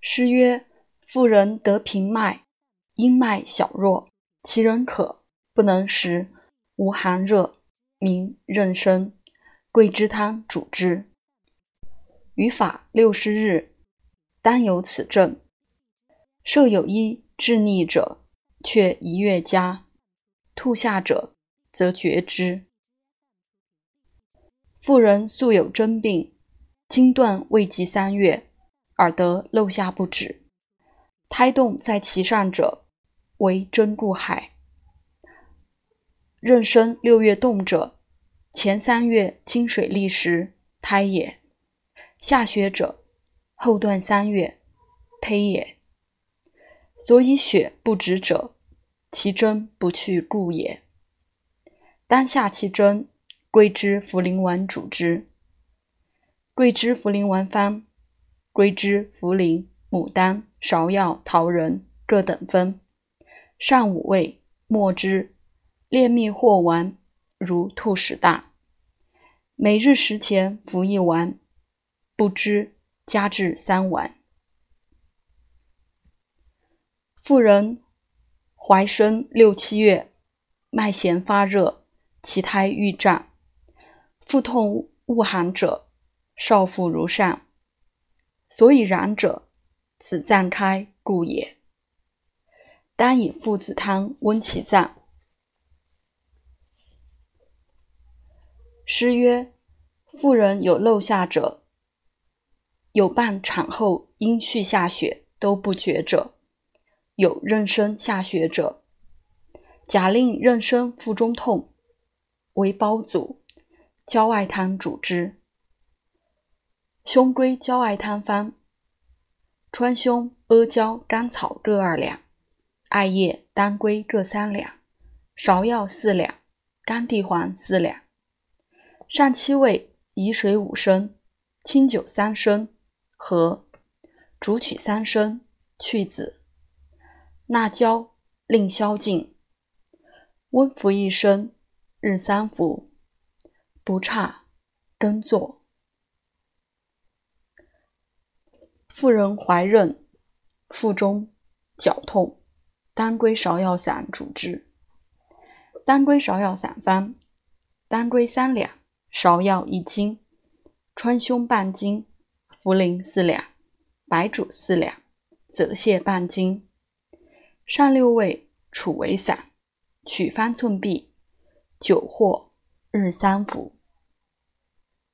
诗曰：“妇人得平脉，阴脉小弱，其人可，不能食，无寒热，名任生。桂枝汤主之。于法六十日，当有此症。设有一治逆者，却一月加；吐下者，则绝之。妇人素有真病，经断未及三月。”耳得漏下不止，胎动在其上者，为真故海。妊娠六月动者，前三月清水沥时，胎也；下血者，后断三月，胚也。所以血不止者，其真不去故也。当下其真，桂枝茯苓丸主之。桂枝茯苓丸方。桂枝、茯苓、牡丹、芍药、桃仁各等分，上五味，末之，炼蜜或丸，如兔屎大。每日食前服一丸，不知加至三丸。妇人怀生六七月，脉弦发热，其胎欲胀，腹痛恶寒者，少腹如上。所以然者，此脏开故也。当以附子汤温其脏。诗曰：妇人有漏下者，有伴产后阴虚下血都不绝者，有妊娠下血者，假令妊娠腹中痛，为胞祖焦艾汤主之。胸归焦艾汤方：川芎、阿胶、甘草各二两，艾叶、当归各三两，芍药四两，干地黄四两。上七味，以水五升，清酒三升，和。煮取三升，去籽。纳胶，令消尽。温服一升，日三服。不差，耕作。妇人怀孕，腹中绞痛，当归芍药散主之。当归芍药散方：当归三两，芍药一斤，川芎半斤，茯苓四两，白术四两，泽泻半斤。上六味，处为散，取方寸匕，酒或日三服。